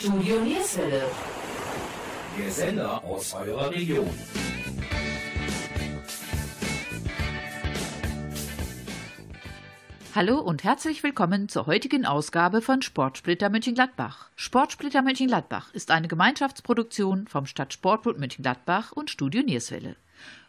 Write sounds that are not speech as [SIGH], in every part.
Studio Nierswelle. Der Sender aus eurer Region. Hallo und herzlich willkommen zur heutigen Ausgabe von Sportsplitter Mönchengladbach. Sportsplitter Mönchengladbach ist eine Gemeinschaftsproduktion vom Stadtsportbund Mönchengladbach und Studio Nierswelle.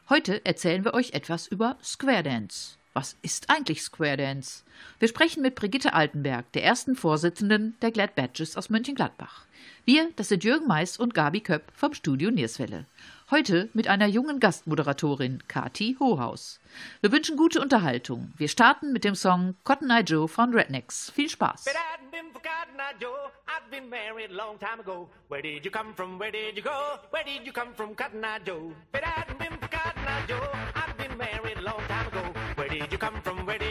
Heute erzählen wir euch etwas über Square Dance. Was ist eigentlich Square Dance? Wir sprechen mit Brigitte Altenberg, der ersten Vorsitzenden der Glad Badges aus Mönchengladbach. Wir, das sind Jürgen Mais und Gabi Köpp vom Studio Nierswelle. Heute mit einer jungen Gastmoderatorin, Kati Hohaus. Wir wünschen gute Unterhaltung. Wir starten mit dem Song Cotton Eye Joe von Rednecks. Viel Spaß! You come from? Where did you go? Where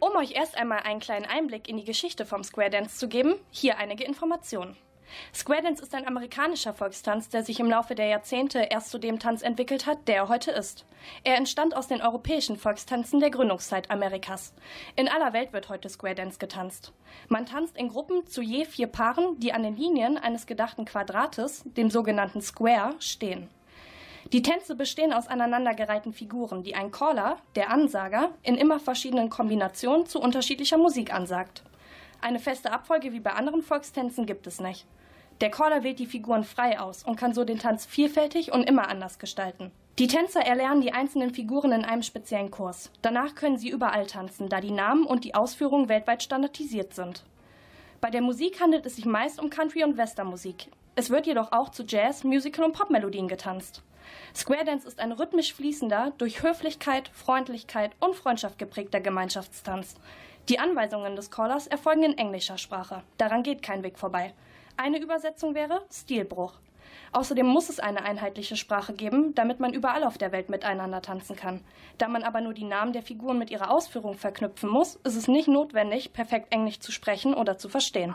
Um euch erst einmal einen kleinen Einblick in die Geschichte vom Square Dance zu geben, hier einige Informationen. Square Dance ist ein amerikanischer Volkstanz, der sich im Laufe der Jahrzehnte erst zu dem Tanz entwickelt hat, der er heute ist. Er entstand aus den europäischen Volkstanzen der Gründungszeit Amerikas. In aller Welt wird heute Square Dance getanzt. Man tanzt in Gruppen zu je vier Paaren, die an den Linien eines gedachten Quadrates, dem sogenannten Square, stehen. Die Tänze bestehen aus aneinandergereihten Figuren, die ein Caller, der Ansager, in immer verschiedenen Kombinationen zu unterschiedlicher Musik ansagt. Eine feste Abfolge wie bei anderen Volkstänzen gibt es nicht. Der Caller wählt die Figuren frei aus und kann so den Tanz vielfältig und immer anders gestalten. Die Tänzer erlernen die einzelnen Figuren in einem speziellen Kurs. Danach können sie überall tanzen, da die Namen und die Ausführungen weltweit standardisiert sind. Bei der Musik handelt es sich meist um Country- und Westernmusik. Es wird jedoch auch zu Jazz, Musical und Popmelodien getanzt. Square Dance ist ein rhythmisch fließender, durch Höflichkeit, Freundlichkeit und Freundschaft geprägter Gemeinschaftstanz. Die Anweisungen des Callers erfolgen in englischer Sprache. Daran geht kein Weg vorbei. Eine Übersetzung wäre Stilbruch. Außerdem muss es eine einheitliche Sprache geben, damit man überall auf der Welt miteinander tanzen kann. Da man aber nur die Namen der Figuren mit ihrer Ausführung verknüpfen muss, ist es nicht notwendig, perfekt Englisch zu sprechen oder zu verstehen.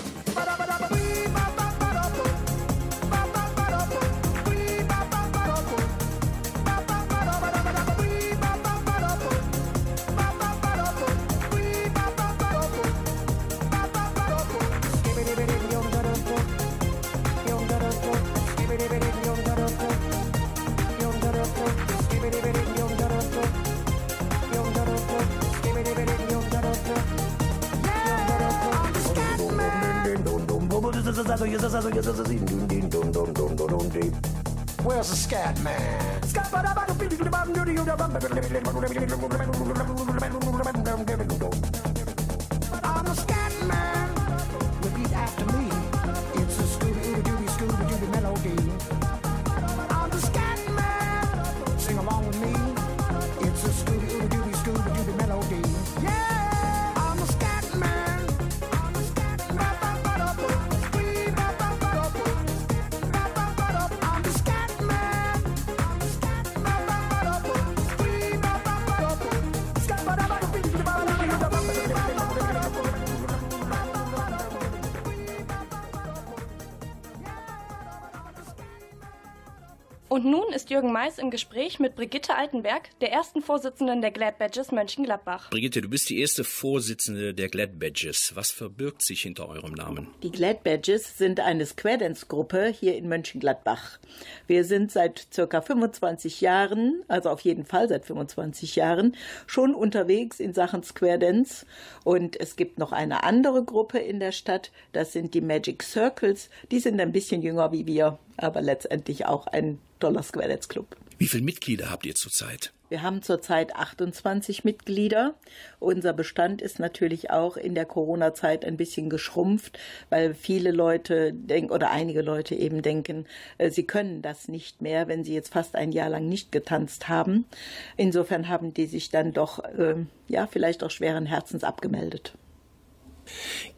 Und nun ist Jürgen Mais im Gespräch mit Brigitte Altenberg, der ersten Vorsitzenden der Glad Badges Mönchengladbach. Brigitte, du bist die erste Vorsitzende der Glad Badges. Was verbirgt sich hinter eurem Namen? Die Glad Badges sind eine Square Dance Gruppe hier in Mönchengladbach. Wir sind seit circa 25 Jahren, also auf jeden Fall seit 25 Jahren, schon unterwegs in Sachen Square Dance. Und es gibt noch eine andere Gruppe in der Stadt, das sind die Magic Circles. Die sind ein bisschen jünger wie wir, aber letztendlich auch ein toller Square Dance Club. Wie viele Mitglieder habt ihr zurzeit? Wir haben zurzeit 28 Mitglieder. Unser Bestand ist natürlich auch in der Corona-Zeit ein bisschen geschrumpft, weil viele Leute denken oder einige Leute eben denken, äh, sie können das nicht mehr, wenn sie jetzt fast ein Jahr lang nicht getanzt haben. Insofern haben die sich dann doch, äh, ja, vielleicht auch schweren Herzens abgemeldet.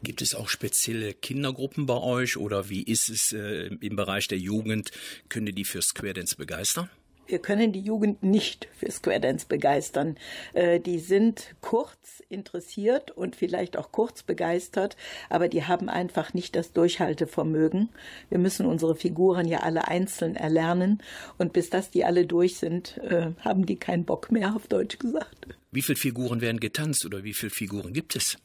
Gibt es auch spezielle Kindergruppen bei euch oder wie ist es äh, im Bereich der Jugend? Könnt ihr die für Square Dance begeistern? Wir können die Jugend nicht für Square Dance begeistern. Äh, die sind kurz interessiert und vielleicht auch kurz begeistert, aber die haben einfach nicht das Durchhaltevermögen. Wir müssen unsere Figuren ja alle einzeln erlernen und bis das die alle durch sind, äh, haben die keinen Bock mehr, auf Deutsch gesagt. Wie viele Figuren werden getanzt oder wie viele Figuren gibt es?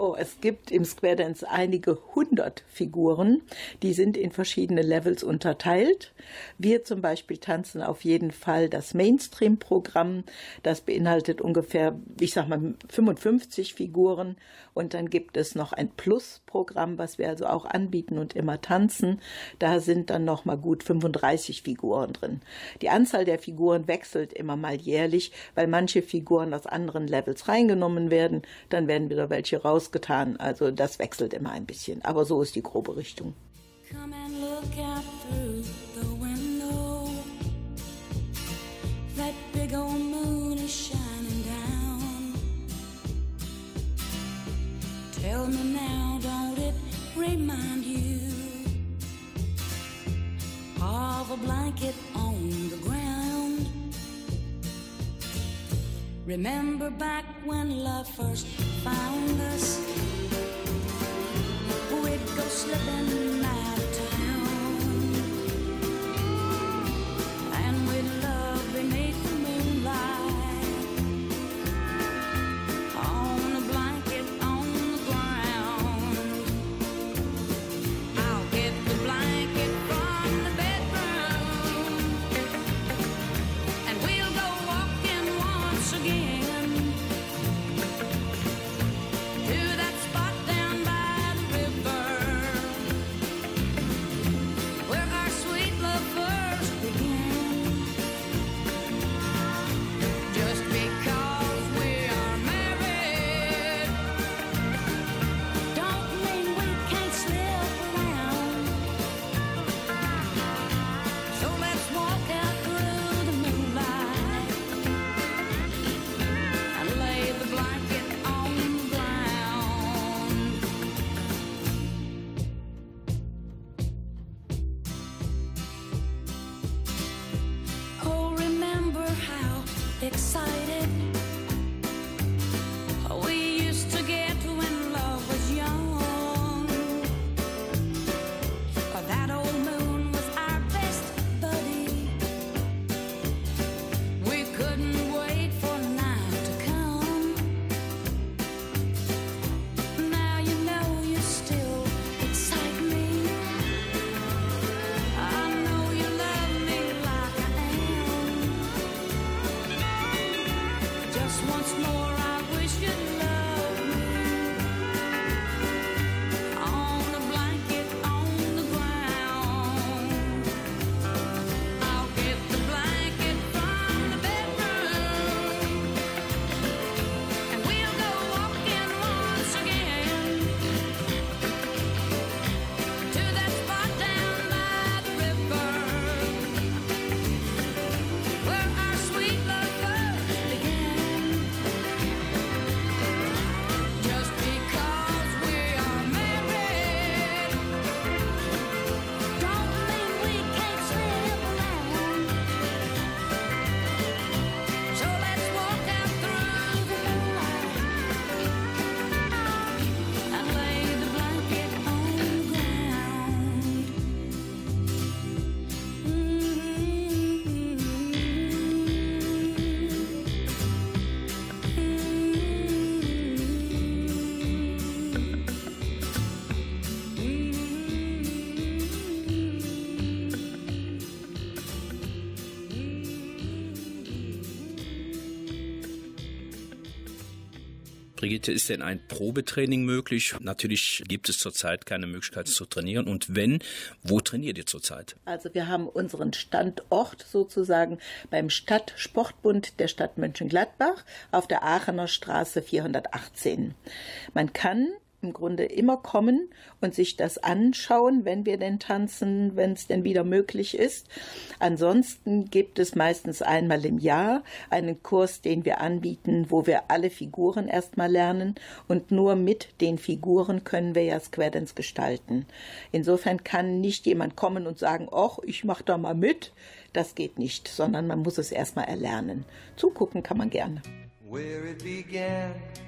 Oh, es gibt im Square Dance einige hundert Figuren, die sind in verschiedene Levels unterteilt. Wir zum Beispiel tanzen auf jeden Fall das Mainstream-Programm. Das beinhaltet ungefähr, ich sag mal, 55 Figuren. Und dann gibt es noch ein Plus-Programm, was wir also auch anbieten und immer tanzen. Da sind dann noch mal gut 35 Figuren drin. Die Anzahl der Figuren wechselt immer mal jährlich, weil manche Figuren aus anderen Levels reingenommen werden. Dann werden wieder welche raus getan. Also das wechselt immer ein bisschen. Aber so ist die grobe Richtung. Come and look out through the window. That big old moon is shining down. Tell me now, remind you of a blanket on the ground? Remember back when love first found us. We'd go slipping out of town, and we'd love beneath the Brigitte, ist denn ein Probetraining möglich? Natürlich gibt es zurzeit keine Möglichkeit zu trainieren. Und wenn, wo trainiert ihr zurzeit? Also wir haben unseren Standort sozusagen beim Stadtsportbund der Stadt Mönchengladbach auf der Aachener Straße 418. Man kann im Grunde immer kommen und sich das anschauen, wenn wir denn tanzen, wenn es denn wieder möglich ist. Ansonsten gibt es meistens einmal im Jahr einen Kurs, den wir anbieten, wo wir alle Figuren erstmal lernen und nur mit den Figuren können wir ja Squadens gestalten. Insofern kann nicht jemand kommen und sagen, ach, ich mache da mal mit. Das geht nicht, sondern man muss es erstmal erlernen. Zugucken kann man gerne. Where it began.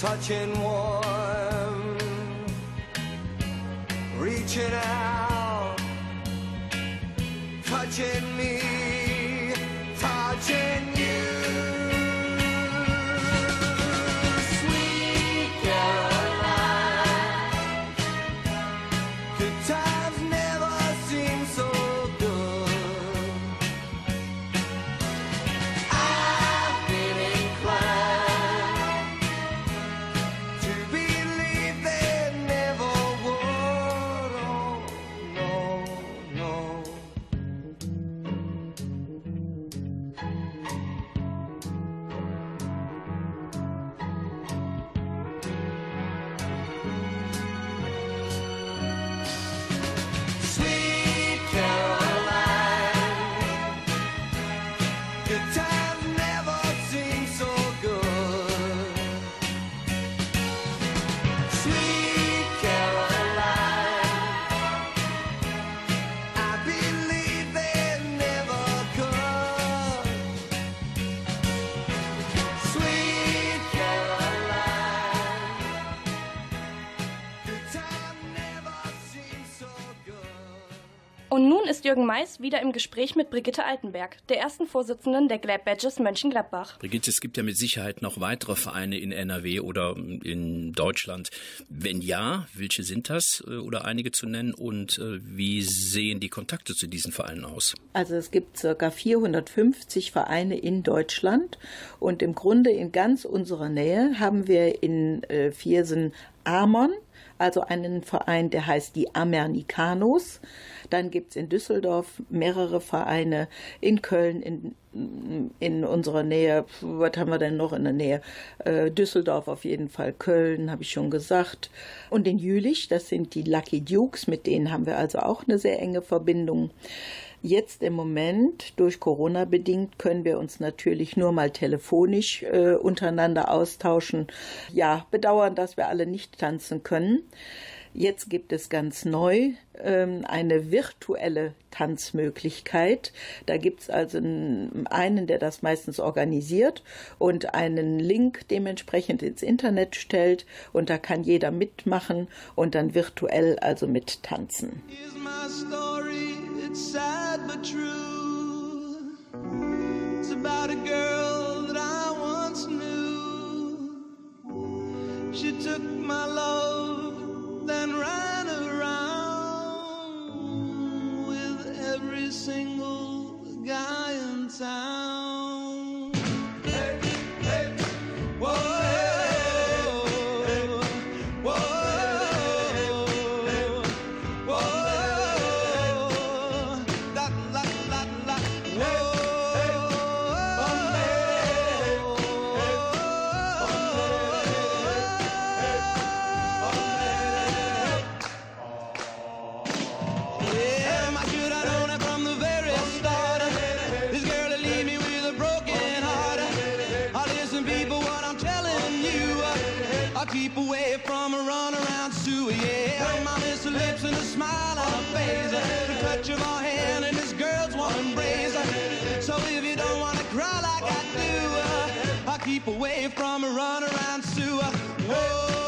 touching warm, reaching out, touching me, ist Jürgen Mais wieder im Gespräch mit Brigitte Altenberg, der ersten Vorsitzenden der Glad Badges Mönchengladbach. Brigitte, es gibt ja mit Sicherheit noch weitere Vereine in NRW oder in Deutschland. Wenn ja, welche sind das äh, oder einige zu nennen und äh, wie sehen die Kontakte zu diesen Vereinen aus? Also es gibt circa 450 Vereine in Deutschland und im Grunde in ganz unserer Nähe haben wir in äh, Viersen Amon, also einen Verein, der heißt die Amernikanos. Dann gibt es in Düsseldorf mehrere Vereine, in Köln, in, in unserer Nähe, was haben wir denn noch in der Nähe? Äh, Düsseldorf auf jeden Fall, Köln, habe ich schon gesagt. Und in Jülich, das sind die Lucky Dukes, mit denen haben wir also auch eine sehr enge Verbindung. Jetzt im Moment, durch Corona bedingt, können wir uns natürlich nur mal telefonisch äh, untereinander austauschen. Ja, bedauern, dass wir alle nicht tanzen können. Jetzt gibt es ganz neu ähm, eine virtuelle Tanzmöglichkeit. Da gibt es also einen, der das meistens organisiert und einen Link dementsprechend ins Internet stellt und da kann jeder mitmachen und dann virtuell also mittanzen. Here's my story, it's sad but true. It's about a girl that I once knew. She took my love, then ran around with every single guy in town. Keep away from a run around Sue. Yeah, my miss lips and a smile on her face. The touch of her hand and this girl's warm embrace. So if you don't wanna cry like I do, I'll keep away from a run around Sue. Whoa.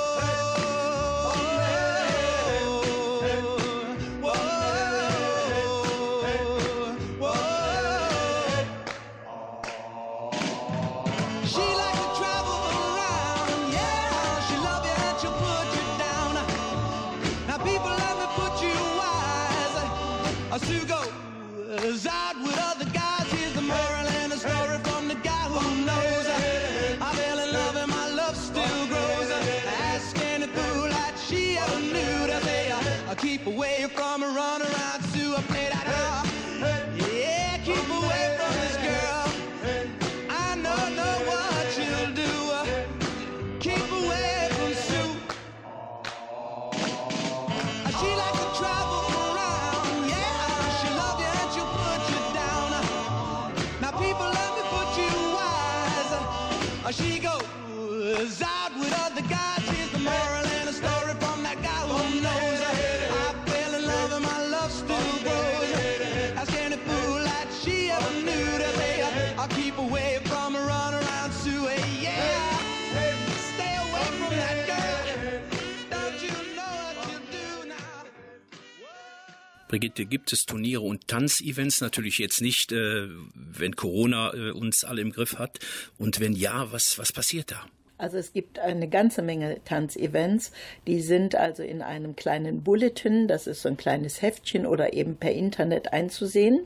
Brigitte, gibt es Turniere und Tanzevents? Natürlich jetzt nicht, äh, wenn Corona äh, uns alle im Griff hat. Und wenn ja, was, was passiert da? Also es gibt eine ganze Menge Tanzevents, die sind also in einem kleinen Bulletin, das ist so ein kleines Heftchen oder eben per Internet einzusehen.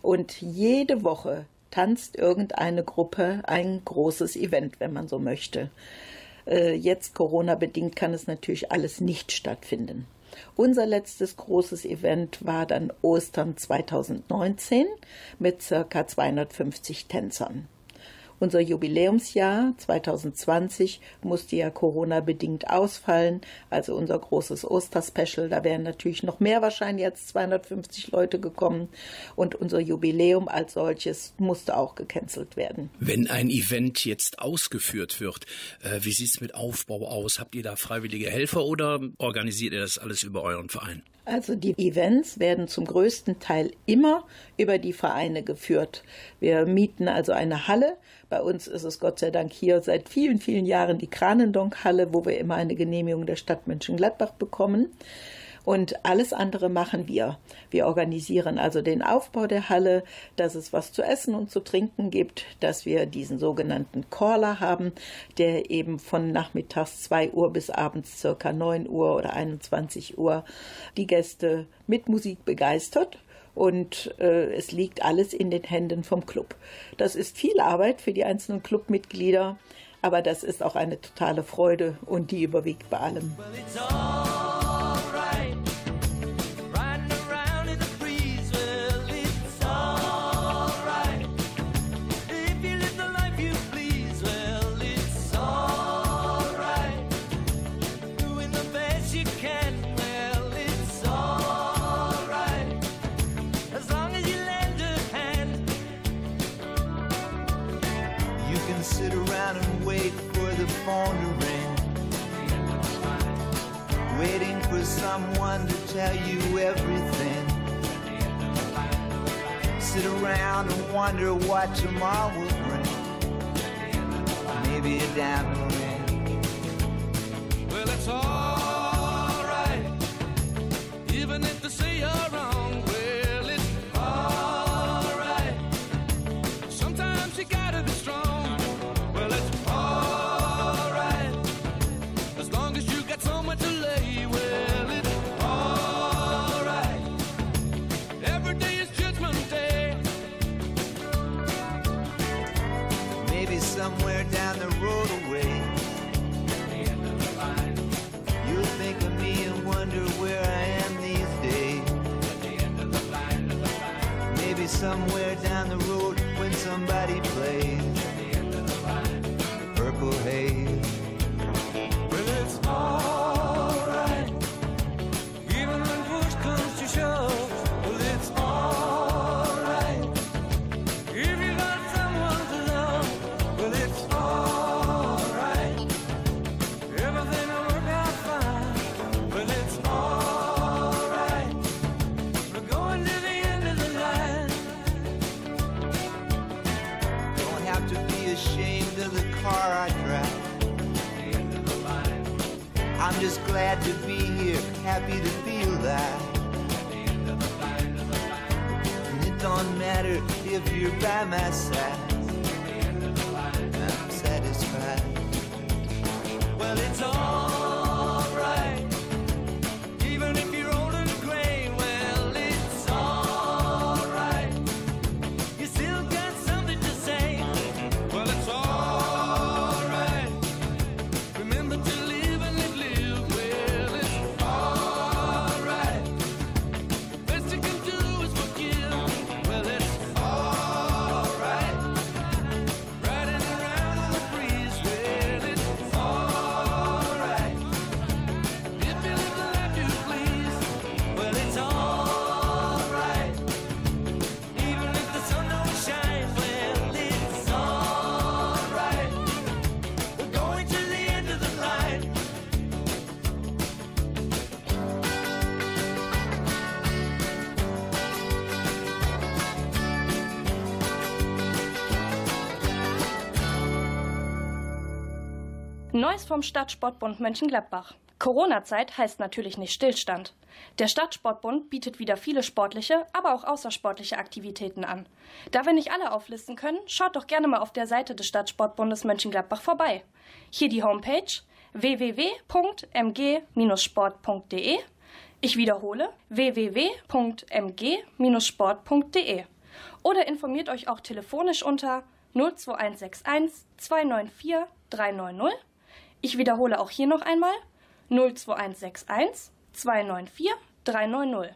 Und jede Woche tanzt irgendeine Gruppe ein großes Event, wenn man so möchte. Äh, Jetzt Corona-bedingt kann es natürlich alles nicht stattfinden. Unser letztes großes Event war dann Ostern 2019 mit circa 250 Tänzern. Unser Jubiläumsjahr 2020 musste ja Corona-bedingt ausfallen, also unser großes Osterspecial. Da wären natürlich noch mehr wahrscheinlich als 250 Leute gekommen. Und unser Jubiläum als solches musste auch gecancelt werden. Wenn ein Event jetzt ausgeführt wird, äh, wie sieht es mit Aufbau aus? Habt ihr da freiwillige Helfer oder organisiert ihr das alles über euren Verein? Also die Events werden zum größten Teil immer über die Vereine geführt. Wir mieten also eine Halle. Bei uns ist es Gott sei Dank hier seit vielen, vielen Jahren die Kranendonk-Halle, wo wir immer eine Genehmigung der Stadt Mönchengladbach bekommen. Und alles andere machen wir. Wir organisieren also den Aufbau der Halle, dass es was zu essen und zu trinken gibt, dass wir diesen sogenannten Caller haben, der eben von nachmittags 2 Uhr bis abends circa 9 Uhr oder 21 Uhr die Gäste mit Musik begeistert und äh, es liegt alles in den Händen vom Club. Das ist viel Arbeit für die einzelnen Clubmitglieder, aber das ist auch eine totale Freude und die überwiegt bei allem. Well, vom Stadtsportbund Mönchengladbach. Corona-Zeit heißt natürlich nicht Stillstand. Der Stadtsportbund bietet wieder viele sportliche, aber auch außersportliche Aktivitäten an. Da wir nicht alle auflisten können, schaut doch gerne mal auf der Seite des Stadtsportbundes Mönchengladbach vorbei. Hier die Homepage www.mg-sport.de. Ich wiederhole www.mg-sport.de. Oder informiert euch auch telefonisch unter 02161 294 390 ich wiederhole auch hier noch einmal 02161 294 390.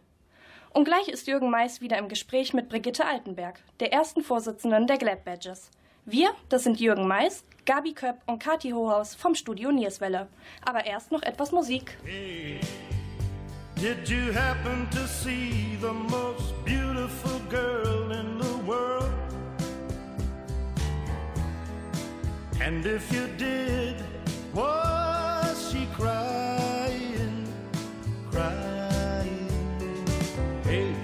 Und gleich ist Jürgen Mais wieder im Gespräch mit Brigitte Altenberg, der ersten Vorsitzenden der Glad Badges. Wir, das sind Jürgen Mais, Gabi Köpp und Kati Hohaus vom Studio Nierswelle. Aber erst noch etwas Musik. Did you happen to see the most beautiful girl in the world? And if you did, was she crying, crying? Hey,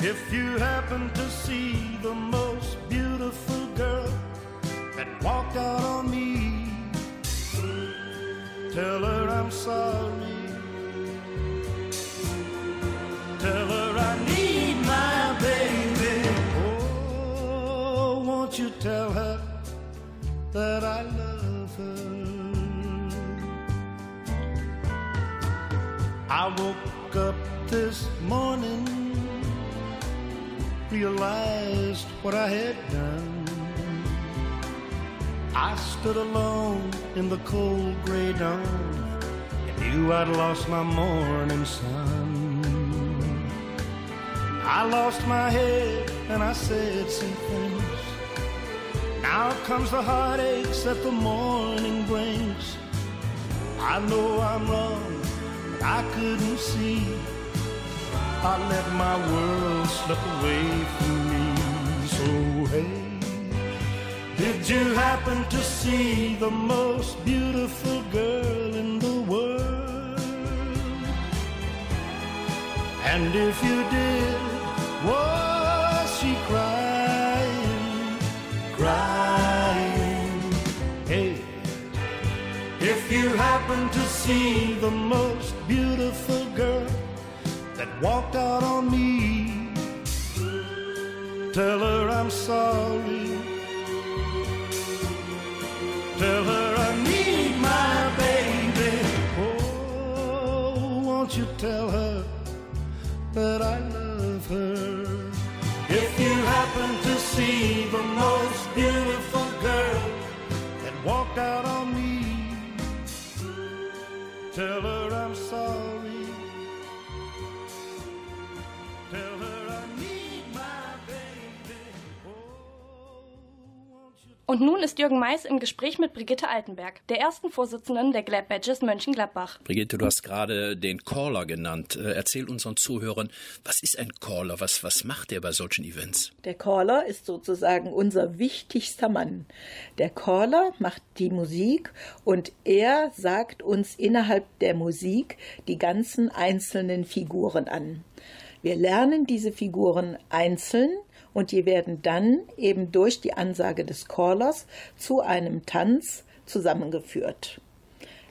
if you happen to see the most beautiful girl that walked out on me, tell her I'm sorry. Tell her I need my baby. Oh, won't you tell her that I love I woke up this morning, realized what I had done. I stood alone in the cold gray dawn and knew I'd lost my morning sun. I lost my head and I said some things. Now comes the heartaches that the morning brings. I know I'm wrong, I couldn't see. I let my world slip away from me. So hey, did you happen to see the most beautiful girl in the world? And if you did, was she crying, crying? Happen to see the most beautiful girl that walked out on me, tell her I'm sorry. Tell her I need my baby. Oh, won't you tell her that I love her? If you happen to see the most beautiful girl that walked out on me, tell her I'm sorry. Und nun ist Jürgen Mais im Gespräch mit Brigitte Altenberg, der ersten Vorsitzenden der Glad Badges Mönchengladbach. Brigitte, du hast gerade den Caller genannt. Äh, Erzähl unseren Zuhörern, was ist ein Caller? Was, was macht der bei solchen Events? Der Caller ist sozusagen unser wichtigster Mann. Der Caller macht die Musik und er sagt uns innerhalb der Musik die ganzen einzelnen Figuren an. Wir lernen diese Figuren einzeln und die werden dann eben durch die Ansage des Callers zu einem Tanz zusammengeführt.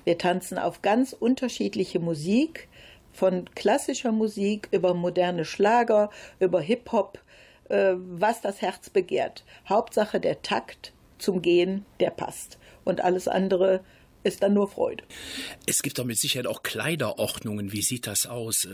Wir tanzen auf ganz unterschiedliche Musik, von klassischer Musik über moderne Schlager, über Hip-Hop, äh, was das Herz begehrt. Hauptsache der Takt zum Gehen, der passt. Und alles andere ist dann nur Freude. Es gibt doch mit Sicherheit auch Kleiderordnungen. Wie sieht das aus? Äh,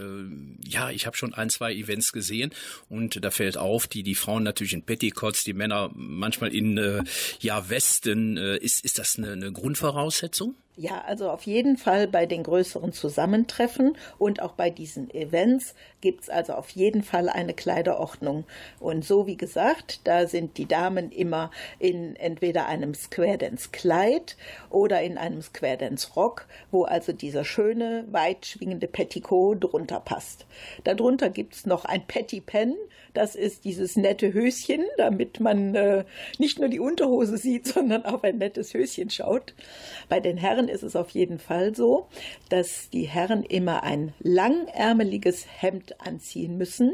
ja, ich habe schon ein, zwei Events gesehen und da fällt auf, die die Frauen natürlich in Petticoats, die Männer manchmal in äh, ja Westen. Äh, ist ist das eine, eine Grundvoraussetzung? Ja, also auf jeden Fall bei den größeren Zusammentreffen und auch bei diesen Events gibt es also auf jeden Fall eine Kleiderordnung. Und so wie gesagt, da sind die Damen immer in entweder einem Square Dance Kleid oder in einem Square Dance Rock, wo also dieser schöne, weit schwingende Petticoat drunter passt. Darunter gibt es noch ein Petty Pen, das ist dieses nette Höschen, damit man äh, nicht nur die Unterhose sieht, [LAUGHS] sondern auch ein nettes Höschen schaut. Bei den Herren ist es auf jeden Fall so, dass die Herren immer ein langärmeliges Hemd anziehen müssen.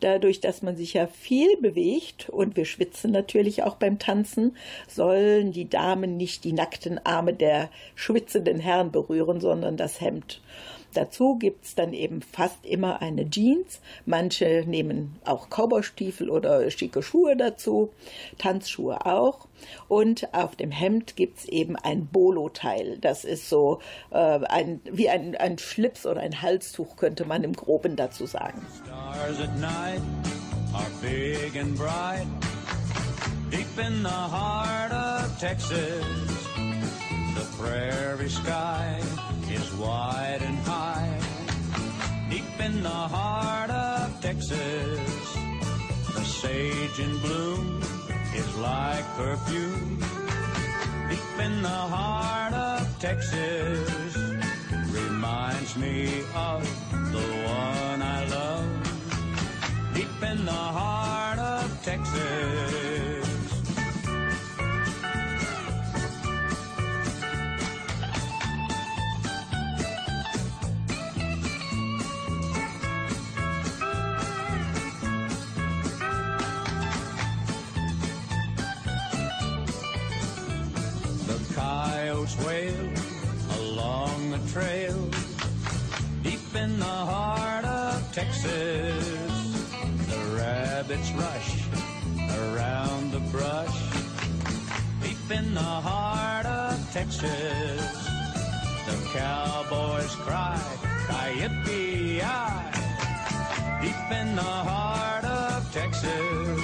Dadurch, dass man sich ja viel bewegt und wir schwitzen natürlich auch beim Tanzen, sollen die Damen nicht die nackten Arme der schwitzenden Herren berühren, sondern das Hemd. Dazu gibt es dann eben fast immer eine Jeans. Manche nehmen auch Cowboystiefel oder schicke Schuhe dazu, Tanzschuhe auch. Und auf dem Hemd gibt es eben ein Bolo-Teil. Das ist so äh, ein, wie ein, ein Schlips oder ein Halstuch, könnte man im Groben dazu sagen. Stars at night are big and bright. Deep in the heart of Texas, the prairie sky wide and high. Deep in the heart of Texas, the sage in bloom is like perfume. Deep in the heart of Texas, reminds me of the one I love. Deep in the heart of Texas. Along the trail deep in the heart of Texas. The rabbits rush around the brush deep in the heart of Texas. The cowboys cry, Coyote-eye, deep in the heart of Texas.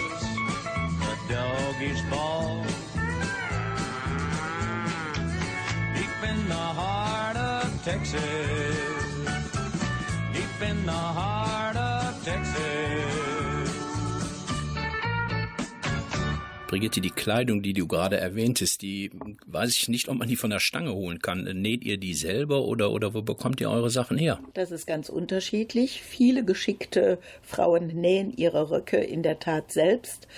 The doggies bawl Texas. Deep in the heart Brigitte, die Kleidung, die du gerade erwähntest, die weiß ich nicht, ob man die von der Stange holen kann. Näht ihr die selber oder, oder wo bekommt ihr eure Sachen her? Das ist ganz unterschiedlich. Viele geschickte Frauen nähen ihre Röcke in der Tat selbst.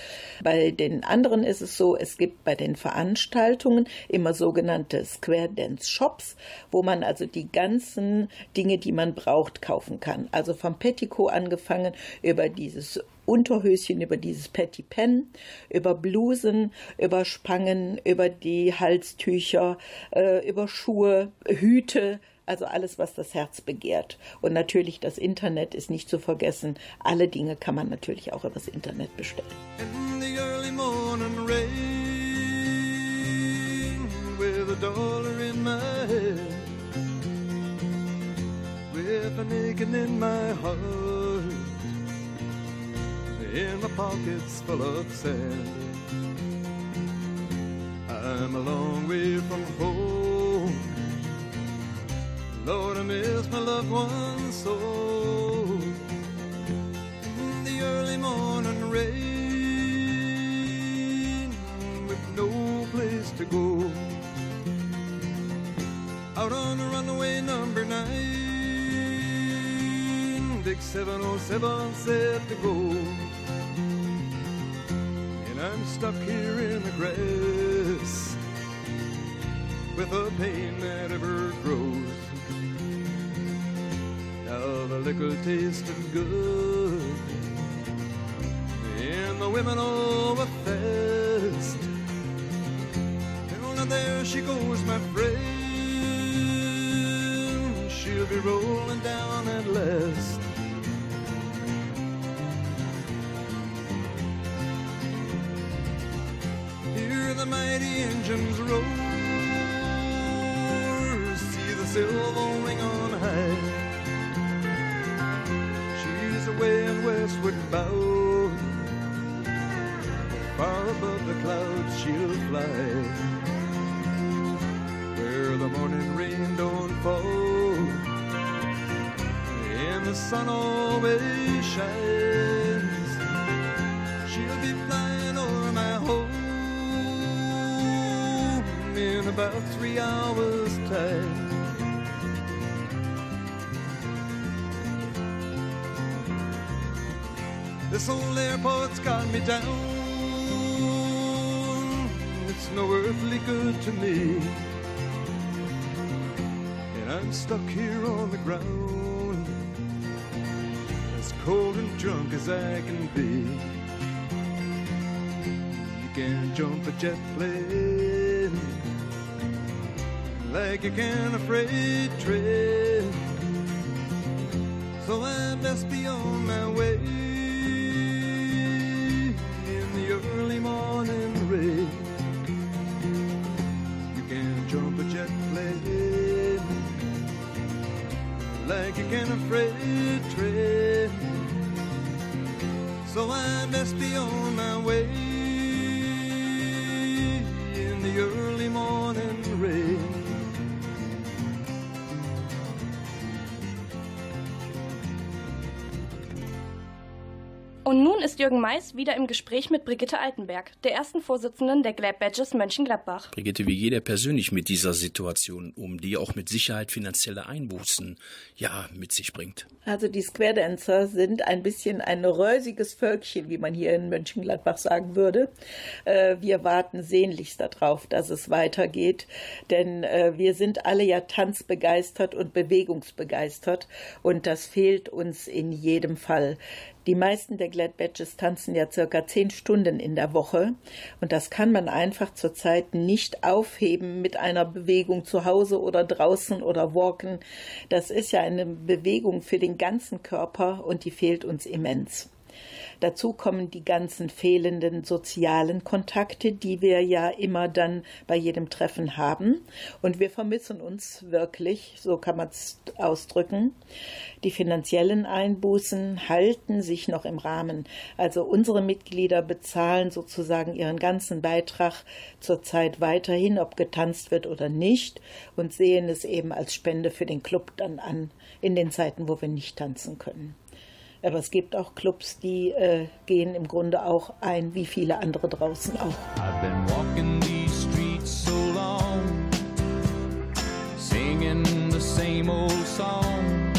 Bei den anderen ist es so, es gibt bei den Veranstaltungen immer sogenannte Square Dance Shops, wo man also die ganzen Dinge, die man braucht, kaufen kann. Also vom Petticoat angefangen über dieses Unterhöschen, über dieses Petty Pen, über Blusen, über Spangen, über die Halstücher, äh, über Schuhe, Hüte, also alles, was das Herz begehrt. Und natürlich das Internet ist nicht zu vergessen. Alle Dinge kann man natürlich auch übers Internet bestellen. in the early morning rain with a dollar in my hand with an aching in my heart in my pockets full of sand I'm a long way from home Lord I miss my loved ones so in the early morning rain with no place to go. Out on the runaway number nine, big 707 set to go. And I'm stuck here in the grass with a pain that ever grows. Now the liquor tasted good, and the women all were fast. Now there she goes, my friend, She'll be rolling down at last. Mighty engines roar, see the silver ring on high. She's away in westward bound, far above the clouds she'll fly where the morning rain don't fall and the sun always shines. She'll be flying about three hours' time. This old airport's got me down. It's no earthly good to me. And I'm stuck here on the ground, as cold and drunk as I can be. You can't jump a jet plane like you can a freight train. So I best be on my way in the early morning rain. You can jump a jet plane like you can a freight train. So I best be on my way ist Jürgen Mais wieder im Gespräch mit Brigitte Altenberg, der ersten Vorsitzenden der Glad Badges Mönchengladbach. Brigitte, wie geht er persönlich mit dieser Situation um, die auch mit Sicherheit finanzielle Einbußen ja mit sich bringt? Also die Square Dancer sind ein bisschen ein räusiges Völkchen, wie man hier in Mönchengladbach sagen würde. Äh, Wir warten sehnlichst darauf, dass es weitergeht, denn äh, wir sind alle ja tanzbegeistert und bewegungsbegeistert und das fehlt uns in jedem Fall. Die meisten der Glad Badges tanzen ja circa zehn Stunden in der Woche und das kann man einfach zurzeit nicht aufheben mit einer Bewegung zu Hause oder draußen oder walken. Das ist ja eine Bewegung für den ganzen Körper und die fehlt uns immens. Dazu kommen die ganzen fehlenden sozialen Kontakte, die wir ja immer dann bei jedem Treffen haben. Und wir vermissen uns wirklich, so kann man es ausdrücken. Die finanziellen Einbußen halten sich noch im Rahmen. Also unsere Mitglieder bezahlen sozusagen ihren ganzen Beitrag zurzeit weiterhin, ob getanzt wird oder nicht, und sehen es eben als Spende für den Club dann an, in den Zeiten, wo wir nicht tanzen können. Aber es gibt auch Clubs, die äh, gehen im Grunde auch ein, wie viele andere draußen auch. I've been walking these streets so long, singing the same old song.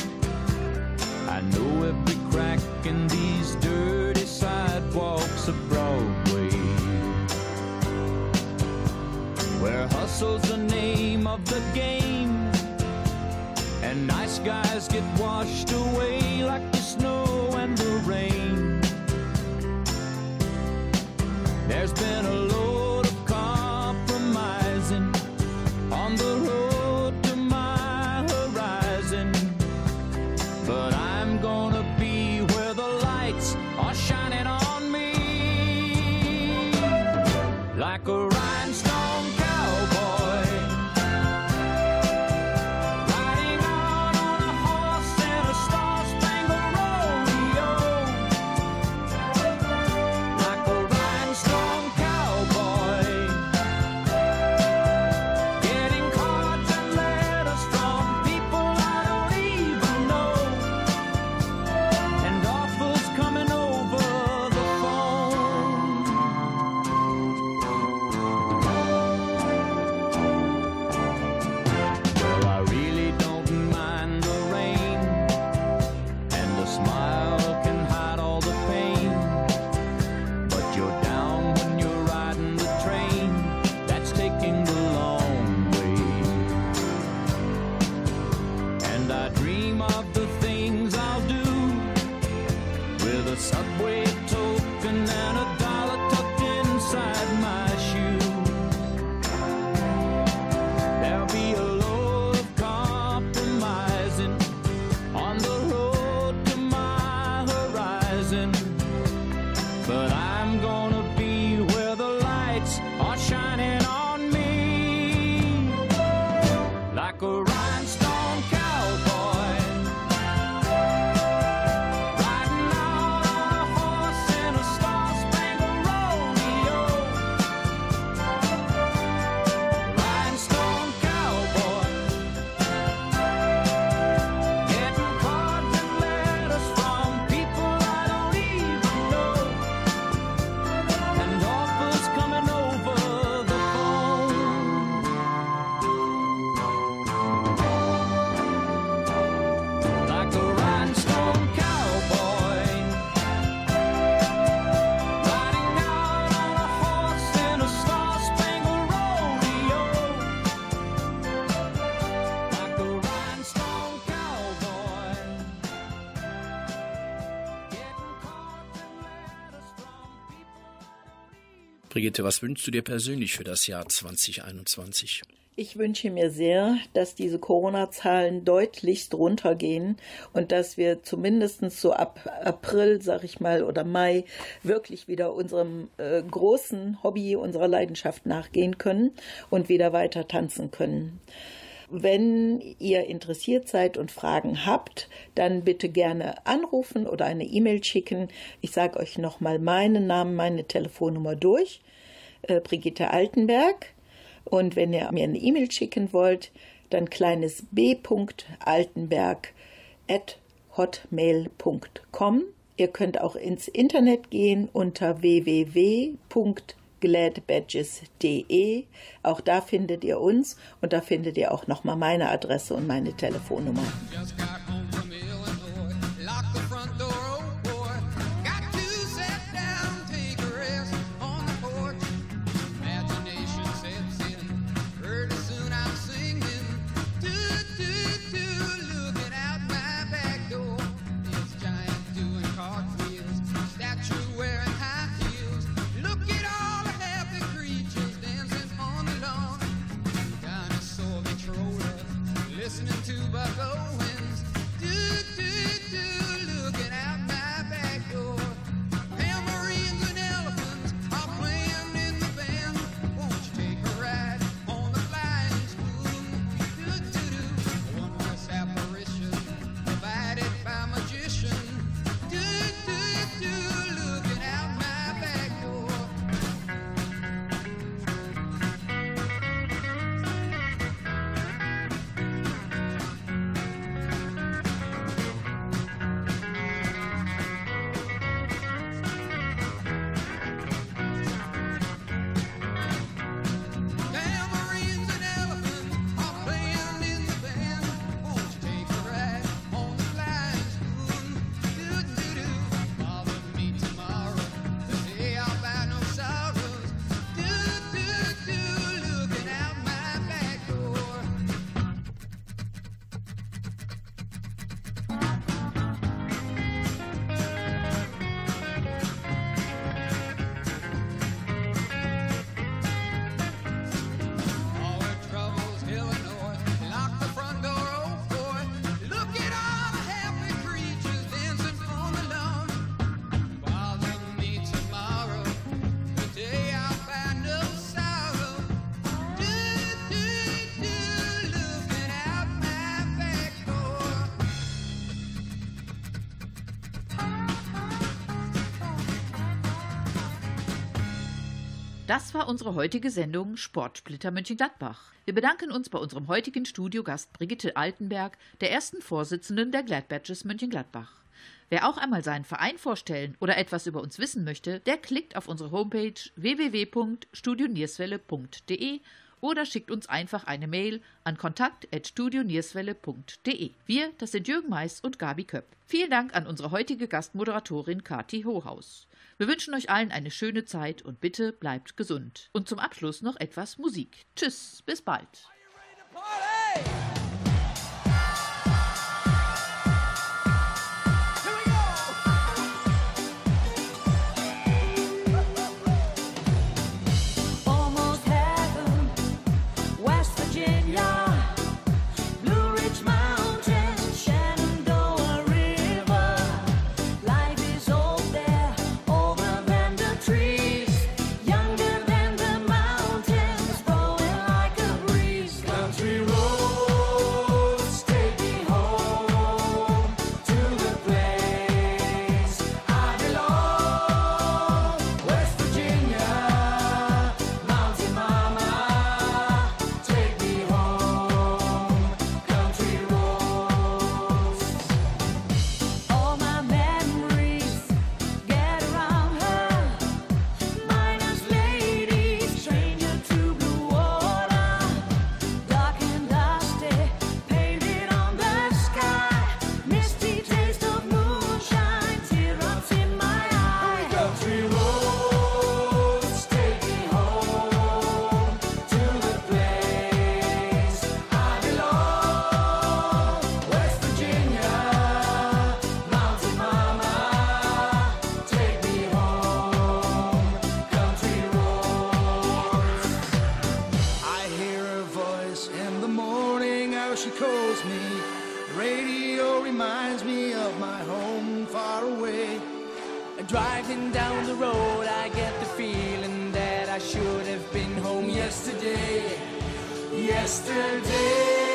I know every crack in these dirty sidewalks of Broadway, where hustle's the name of the game, and nice guys get washed away Brigitte, was wünschst du dir persönlich für das Jahr 2021? Ich wünsche mir sehr, dass diese Corona-Zahlen deutlichst runtergehen und dass wir zumindest so ab April, sag ich mal, oder Mai wirklich wieder unserem äh, großen Hobby, unserer Leidenschaft nachgehen können und wieder weiter tanzen können. Wenn ihr interessiert seid und Fragen habt, dann bitte gerne anrufen oder eine E-Mail schicken. Ich sage euch nochmal meinen Namen, meine Telefonnummer durch. Äh, Brigitte Altenberg. Und wenn ihr mir eine E-Mail schicken wollt, dann kleines b.altenberg at hotmail.com. Ihr könnt auch ins Internet gehen unter www.gladbadges.de. Auch da findet ihr uns und da findet ihr auch nochmal meine Adresse und meine Telefonnummer. Das war unsere heutige Sendung Sportsplitter Mönchengladbach. Wir bedanken uns bei unserem heutigen Studiogast Brigitte Altenberg, der ersten Vorsitzenden der Glad Badges Mönchengladbach. Wer auch einmal seinen Verein vorstellen oder etwas über uns wissen möchte, der klickt auf unsere Homepage www.studionierswelle.de oder schickt uns einfach eine Mail an kontakt.studionierswelle.de. Wir, das sind Jürgen Mais und Gabi Köpp. Vielen Dank an unsere heutige Gastmoderatorin Kati Hohaus. Wir wünschen euch allen eine schöne Zeit und bitte bleibt gesund. Und zum Abschluss noch etwas Musik. Tschüss, bis bald. Radio reminds me of my home far away. Driving down the road, I get the feeling that I should have been home yesterday. Yesterday.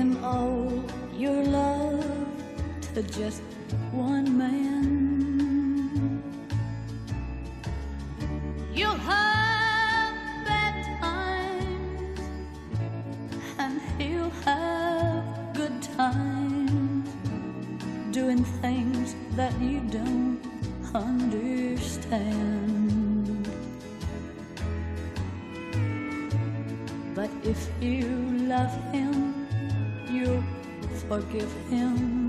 them all your love to just one man. You'll have bad times, and he'll have good times, doing things that you don't understand. But if you love him, forgive him.